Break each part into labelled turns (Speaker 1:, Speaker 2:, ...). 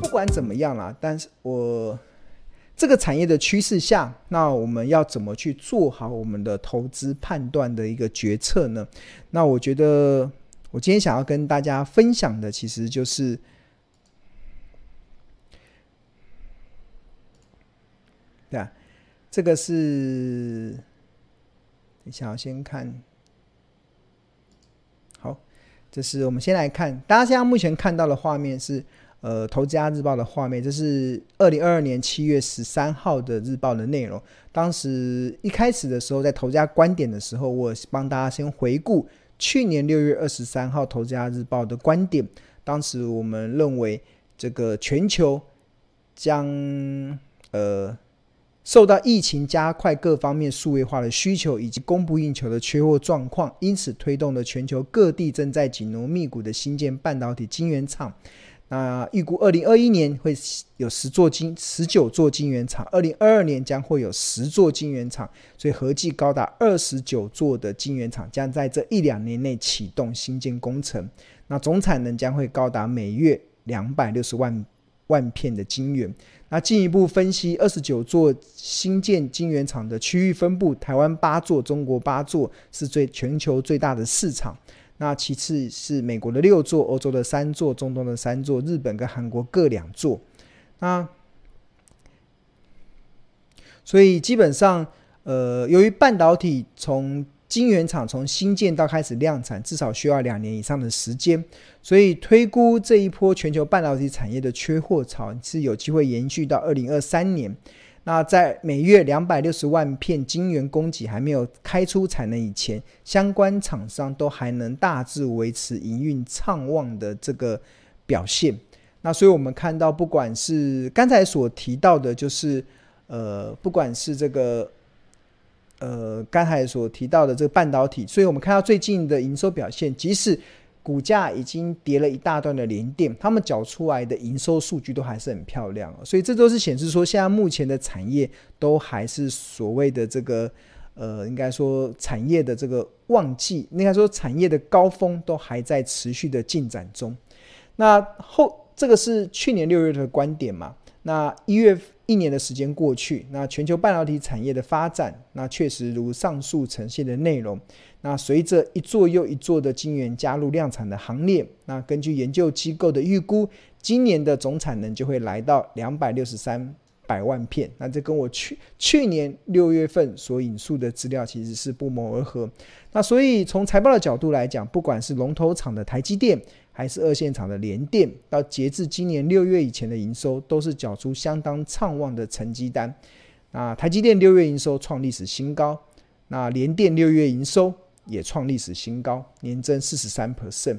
Speaker 1: 不管怎么样啦，但是我。这个产业的趋势下，那我们要怎么去做好我们的投资判断的一个决策呢？那我觉得，我今天想要跟大家分享的，其实就是，对，这个是，等一下我先看，好，这是我们先来看，大家现在目前看到的画面是。呃，投资家日报的画面，这是二零二二年七月十三号的日报的内容。当时一开始的时候，在投资家观点的时候，我帮大家先回顾去年六月二十三号投资家日报的观点。当时我们认为，这个全球将呃受到疫情加快各方面数位化的需求，以及供不应求的缺货状况，因此推动了全球各地正在紧锣密鼓的新建半导体晶圆厂。那预估二零二一年会有十座晶十九座晶圆厂，二零二二年将会有十座晶圆厂，所以合计高达二十九座的晶圆厂将在这一两年内启动新建工程。那总产能将会高达每月两百六十万万片的晶圆。那进一步分析二十九座新建晶圆厂的区域分布，台湾八座，中国八座是最全球最大的市场。那其次是美国的六座，欧洲的三座，中东的三座，日本跟韩国各两座。那所以基本上，呃，由于半导体从晶圆厂从新建到开始量产，至少需要两年以上的时间，所以推估这一波全球半导体产业的缺货潮是有机会延续到二零二三年。那在每月两百六十万片晶圆供给还没有开出产能以前，相关厂商都还能大致维持营运畅旺的这个表现。那所以我们看到，不管是刚才所提到的，就是呃，不管是这个呃刚才所提到的这个半导体，所以我们看到最近的营收表现，即使股价已经跌了一大段的连电，他们缴出来的营收数据都还是很漂亮，所以这都是显示说，现在目前的产业都还是所谓的这个呃，应该说产业的这个旺季，应该说产业的高峰都还在持续的进展中。那后这个是去年六月的观点嘛？那一月一年的时间过去，那全球半导体产业的发展，那确实如上述呈现的内容。那随着一座又一座的晶圆加入量产的行列，那根据研究机构的预估，今年的总产能就会来到两百六十三百万片。那这跟我去去年六月份所引述的资料其实是不谋而合。那所以从财报的角度来讲，不管是龙头厂的台积电，还是二线厂的联电，到截至今年六月以前的营收，都是缴出相当畅旺的成绩单。那台积电六月营收创历史新高，那联电六月营收。也创历史新高，年增四十三 percent，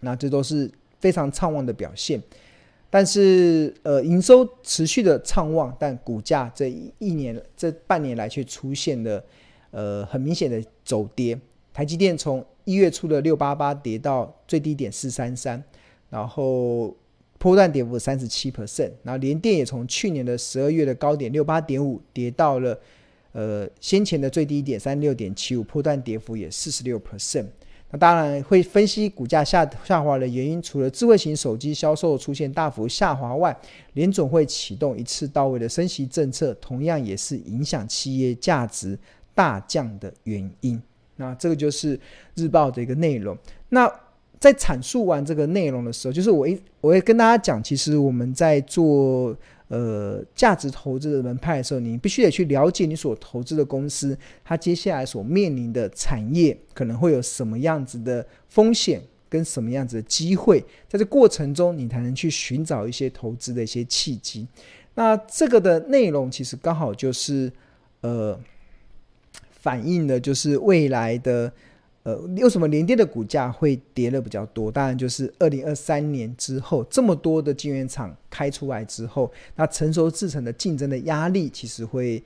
Speaker 1: 那这都是非常畅旺的表现。但是，呃，营收持续的畅旺，但股价这一年这半年来却出现了呃很明显的走跌。台积电从一月初的六八八跌到最低点四三三，然后波段跌幅三十七 percent，然后联电也从去年的十二月的高点六八点五跌到了。呃，先前的最低点三六点七五，波段跌幅也四十六 percent。那当然会分析股价下下滑的原因，除了智慧型手机销售出现大幅下滑外，联总会启动一次到位的升息政策，同样也是影响企业价值大降的原因。那这个就是日报的一个内容。那在阐述完这个内容的时候，就是我一我会跟大家讲，其实我们在做。呃，价值投资的门派的时候，你必须得去了解你所投资的公司，它接下来所面临的产业可能会有什么样子的风险跟什么样子的机会，在这过程中，你才能去寻找一些投资的一些契机。那这个的内容其实刚好就是呃，反映的就是未来的。呃，为什么联电的股价会跌的比较多？当然就是二零二三年之后，这么多的晶圆厂开出来之后，那成熟制程的竞争的压力其实会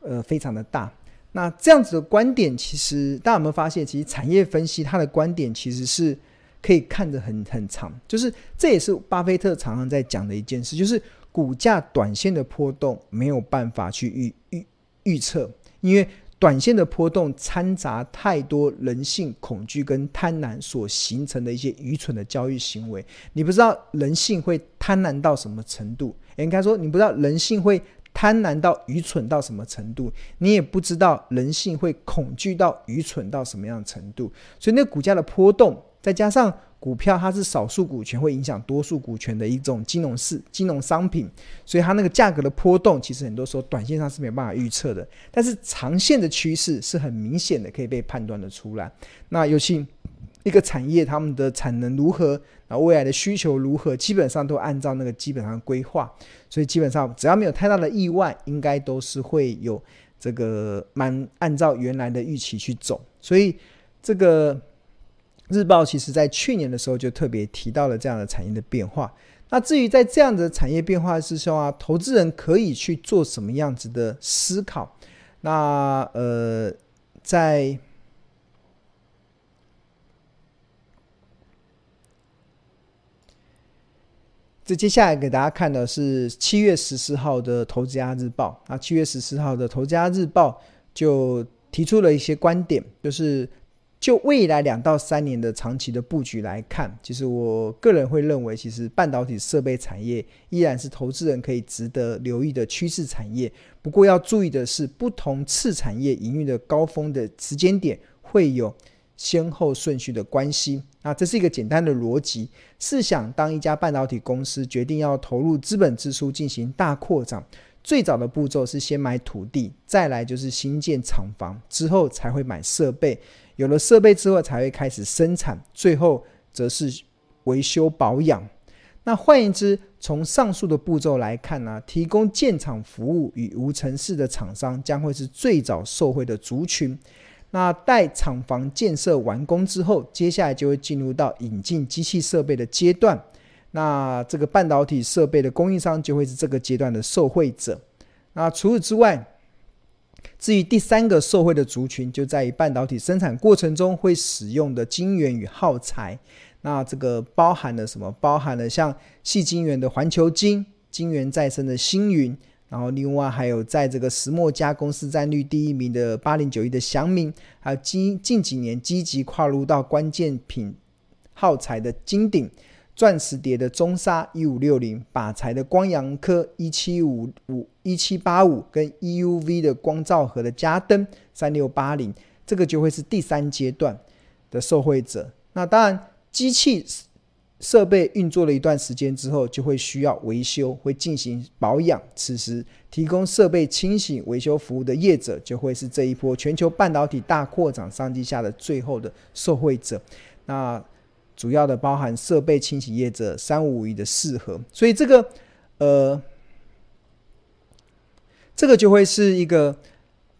Speaker 1: 呃非常的大。那这样子的观点，其实大家有没有发现？其实产业分析它的观点其实是可以看得很很长，就是这也是巴菲特常常在讲的一件事，就是股价短线的波动没有办法去预预预测。因为短线的波动掺杂太多人性恐惧跟贪婪所形成的一些愚蠢的交易行为。你不知道人性会贪婪到什么程度，应该说你不知道人性会贪婪到愚蠢到什么程度，你也不知道人性会恐惧到愚蠢到什么样的程度。所以那股价的波动，再加上。股票它是少数股权会影响多数股权的一种金融市金融商品，所以它那个价格的波动，其实很多时候短线上是没有办法预测的，但是长线的趋势是很明显的，可以被判断的出来。那尤其一个产业，他们的产能如何，那未来的需求如何，基本上都按照那个基本上规划，所以基本上只要没有太大的意外，应该都是会有这个蛮按照原来的预期去走，所以这个。日报其实在去年的时候就特别提到了这样的产业的变化。那至于在这样的产业变化之中啊，投资人可以去做什么样子的思考？那呃，在这接下来给大家看的是七月十四号的《投资家日报》啊，七月十四号的《投资家日报》就提出了一些观点，就是。就未来两到三年的长期的布局来看，其实我个人会认为，其实半导体设备产业依然是投资人可以值得留意的趋势产业。不过要注意的是，不同次产业营运的高峰的时间点会有先后顺序的关系。那这是一个简单的逻辑。试想，当一家半导体公司决定要投入资本支出进行大扩张，最早的步骤是先买土地，再来就是新建厂房，之后才会买设备。有了设备之后，才会开始生产，最后则是维修保养。那换言之，从上述的步骤来看呢、提供建厂服务与无尘室的厂商将会是最早受惠的族群。那待厂房建设完工之后，接下来就会进入到引进机器设备的阶段。那这个半导体设备的供应商就会是这个阶段的受惠者。那除此之外，至于第三个受惠的族群，就在于半导体生产过程中会使用的晶圆与耗材。那这个包含了什么？包含了像细晶圆的环球晶、晶圆再生的星云，然后另外还有在这个石墨加工市占率第一名的八零九一的祥明，还有近近几年积极跨入到关键品耗材的金鼎。钻石蝶的中沙一五六零，靶材的光阳科一七五五一七八五，跟 EUV 的光罩盒的加登三六八零，这个就会是第三阶段的受惠者。那当然，机器设备运作了一段时间之后，就会需要维修，会进行保养。此时，提供设备清洗维修服务的业者，就会是这一波全球半导体大扩展商机下的最后的受惠者。那。主要的包含设备清洗业者三五五一的四和，所以这个呃，这个就会是一个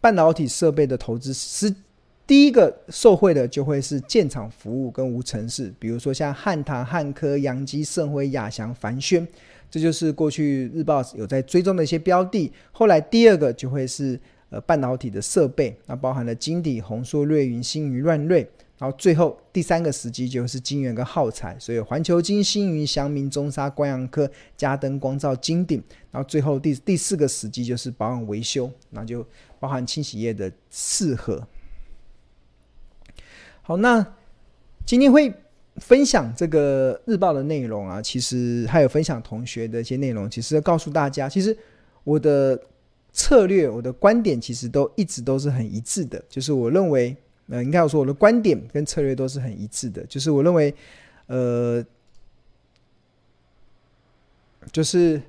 Speaker 1: 半导体设备的投资。是第一个受惠的就会是建厂服务跟无尘室，比如说像汉唐、汉科、扬基、盛辉、亚翔、凡轩，这就是过去日报有在追踪的一些标的。后来第二个就会是呃半导体的设备，那包含了晶底、红硕、瑞云、星云、乱瑞。然后最后第三个时机就是晶圆跟耗材，所以环球晶、星云、祥明、中沙、光阳科、嘉登、光照、金鼎。然后最后第第四个时机就是保养维修，那就包含清洗液的四和。好，那今天会分享这个日报的内容啊，其实还有分享同学的一些内容，其实告诉大家，其实我的策略、我的观点其实都一直都是很一致的，就是我认为。呃，应该我说我的观点跟策略都是很一致的，就是我认为，呃，就是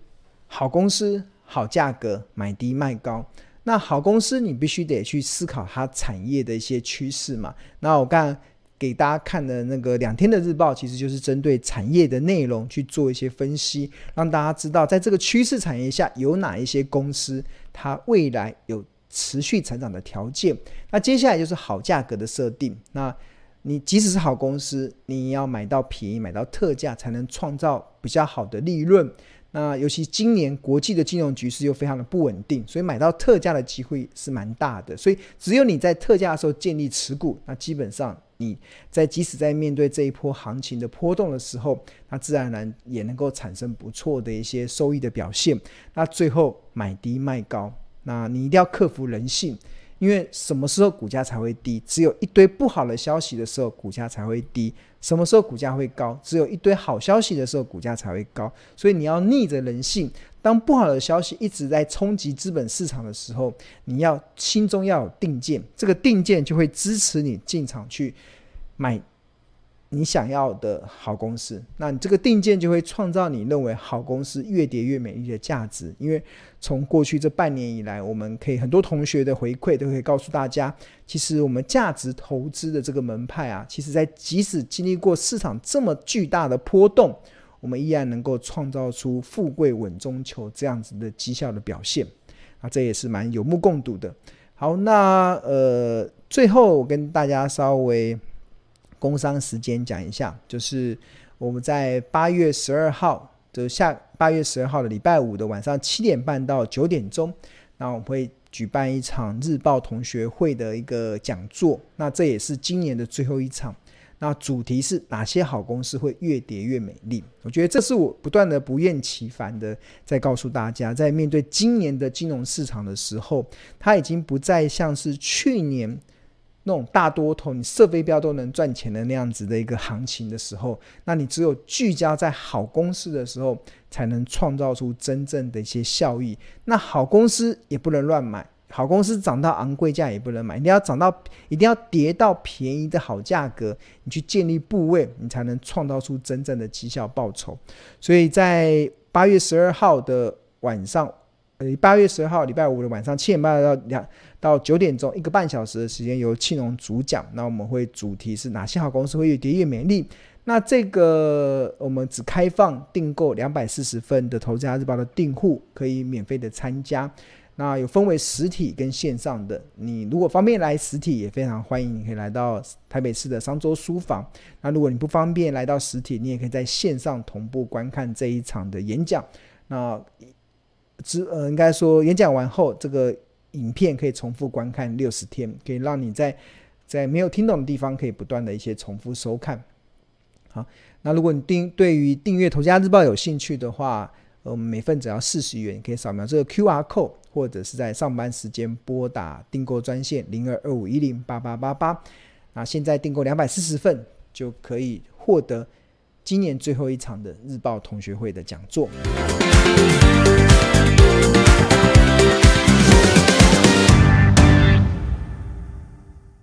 Speaker 1: 好公司好价格买低卖高。那好公司你必须得去思考它产业的一些趋势嘛。那我刚给大家看的那个两天的日报，其实就是针对产业的内容去做一些分析，让大家知道在这个趋势产业下有哪一些公司它未来有。持续成长的条件，那接下来就是好价格的设定。那你即使是好公司，你要买到便宜，买到特价，才能创造比较好的利润。那尤其今年国际的金融局势又非常的不稳定，所以买到特价的机会是蛮大的。所以只有你在特价的时候建立持股，那基本上你在即使在面对这一波行情的波动的时候，那自然而然也能够产生不错的一些收益的表现。那最后买低卖高。那你一定要克服人性，因为什么时候股价才会低？只有一堆不好的消息的时候，股价才会低。什么时候股价会高？只有一堆好消息的时候，股价才会高。所以你要逆着人性，当不好的消息一直在冲击资本市场的时候，你要心中要有定见，这个定见就会支持你进场去买。你想要的好公司，那你这个定见就会创造你认为好公司越跌越美丽的价值。因为从过去这半年以来，我们可以很多同学的回馈都可以告诉大家，其实我们价值投资的这个门派啊，其实在即使经历过市场这么巨大的波动，我们依然能够创造出富贵稳中求这样子的绩效的表现啊，这也是蛮有目共睹的。好，那呃，最后我跟大家稍微。工商时间讲一下，就是我们在八月十二号，就下八月十二号的礼拜五的晚上七点半到九点钟，那我们会举办一场日报同学会的一个讲座，那这也是今年的最后一场。那主题是哪些好公司会越跌越美丽？我觉得这是我不断的不厌其烦的在告诉大家，在面对今年的金融市场的时候，它已经不再像是去年。那种大多头，你设飞镖都能赚钱的那样子的一个行情的时候，那你只有聚焦在好公司的时候，才能创造出真正的一些效益。那好公司也不能乱买，好公司涨到昂贵价也不能买，你要涨到，一定要跌到便宜的好价格，你去建立部位，你才能创造出真正的绩效报酬。所以在八月十二号的晚上。呃，八月十二号礼拜五的晚上七点半到两到九点钟，一个半小时的时间由庆隆主讲。那我们会主题是哪些好公司会越跌越美丽？那这个我们只开放订购两百四十份的《投资家日报》的订户可以免费的参加。那有分为实体跟线上的，你如果方便来实体，也非常欢迎，你可以来到台北市的商周书房。那如果你不方便来到实体，你也可以在线上同步观看这一场的演讲。那只呃，应该说演讲完后，这个影片可以重复观看六十天，可以让你在在没有听懂的地方，可以不断的一些重复收看。好，那如果你订对于订阅《投家日报》有兴趣的话，呃，每份只要四十元，可以扫描这个 QR code，或者是在上班时间拨打订购专线零二二五一零八八八八。那现在订购两百四十份，就可以获得今年最后一场的日报同学会的讲座。